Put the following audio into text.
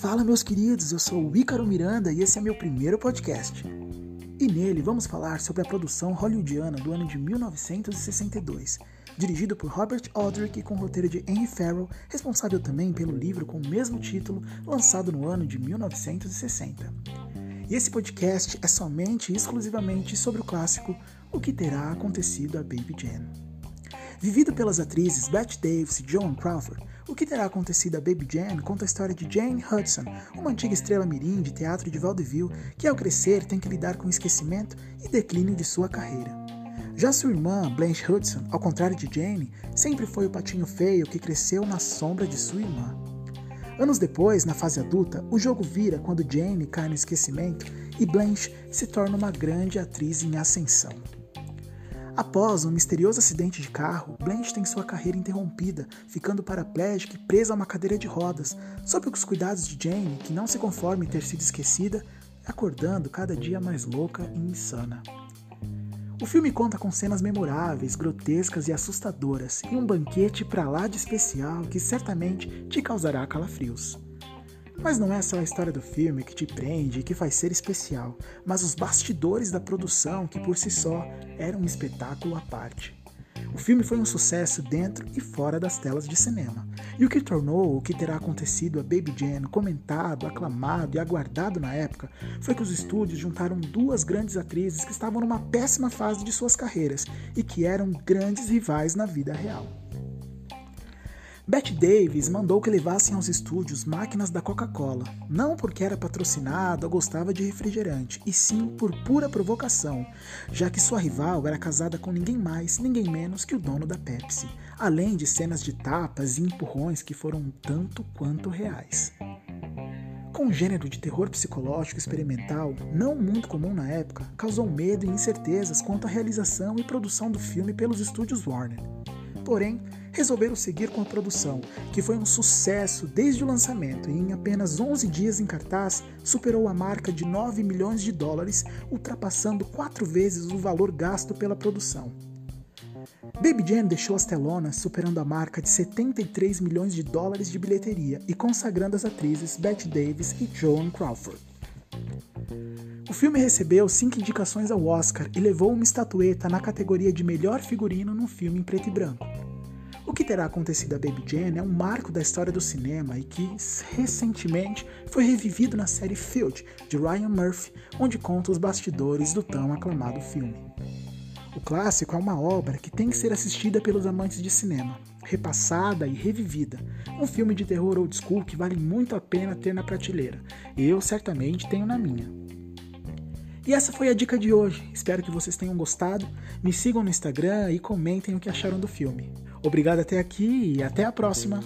Fala, meus queridos, eu sou o Ícaro Miranda e esse é meu primeiro podcast. E nele vamos falar sobre a produção hollywoodiana do ano de 1962, dirigido por Robert Aldrich com roteiro de Henry Farrell, responsável também pelo livro com o mesmo título, lançado no ano de 1960. E esse podcast é somente e exclusivamente sobre o clássico O que terá acontecido a Baby Jane. Vivido pelas atrizes Bette Davis e Joan Crawford, o que terá acontecido a Baby Jane conta a história de Jane Hudson, uma antiga estrela mirim de teatro de vaudeville que ao crescer tem que lidar com o esquecimento e declínio de sua carreira. Já sua irmã, Blanche Hudson, ao contrário de Jane, sempre foi o patinho feio que cresceu na sombra de sua irmã. Anos depois, na fase adulta, o jogo vira quando Jane cai no esquecimento e Blanche se torna uma grande atriz em ascensão. Após um misterioso acidente de carro, Blanche tem sua carreira interrompida, ficando paraplégica e presa a uma cadeira de rodas, sob os cuidados de Jane, que não se conforma em ter sido esquecida, acordando cada dia mais louca e insana. O filme conta com cenas memoráveis, grotescas e assustadoras, e um banquete para lá de especial que certamente te causará calafrios. Mas não é só a história do filme que te prende e que faz ser especial, mas os bastidores da produção que por si só eram um espetáculo à parte. O filme foi um sucesso dentro e fora das telas de cinema. E o que tornou o que terá acontecido a Baby Jane comentado, aclamado e aguardado na época foi que os estúdios juntaram duas grandes atrizes que estavam numa péssima fase de suas carreiras e que eram grandes rivais na vida real. Bette Davis mandou que levassem aos estúdios máquinas da Coca-Cola, não porque era patrocinada ou gostava de refrigerante, e sim por pura provocação, já que sua rival era casada com ninguém mais, ninguém menos que o dono da Pepsi, além de cenas de tapas e empurrões que foram tanto quanto reais. Com um gênero de terror psicológico experimental, não muito comum na época, causou medo e incertezas quanto à realização e produção do filme pelos estúdios Warner. Porém, resolveram seguir com a produção, que foi um sucesso desde o lançamento e em apenas 11 dias em cartaz superou a marca de 9 milhões de dólares, ultrapassando quatro vezes o valor gasto pela produção. Baby Jane deixou as telonas superando a marca de 73 milhões de dólares de bilheteria e consagrando as atrizes Bette Davis e Joan Crawford. O filme recebeu cinco indicações ao Oscar e levou uma estatueta na categoria de melhor figurino num filme em preto e branco. O que terá acontecido a Baby Jane é um marco da história do cinema e que, recentemente, foi revivido na série Field, de Ryan Murphy, onde conta os bastidores do tão aclamado filme. O clássico é uma obra que tem que ser assistida pelos amantes de cinema, repassada e revivida. Um filme de terror old school que vale muito a pena ter na prateleira. Eu certamente tenho na minha. E essa foi a dica de hoje. Espero que vocês tenham gostado. Me sigam no Instagram e comentem o que acharam do filme. Obrigado até aqui e até a próxima.